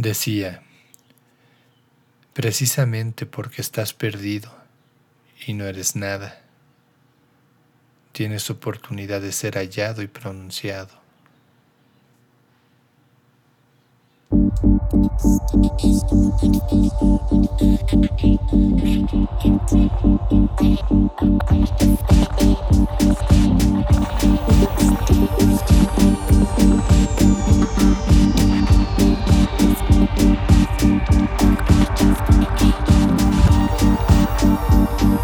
Decía, precisamente porque estás perdido y no eres nada, tienes oportunidad de ser hallado y pronunciado. Música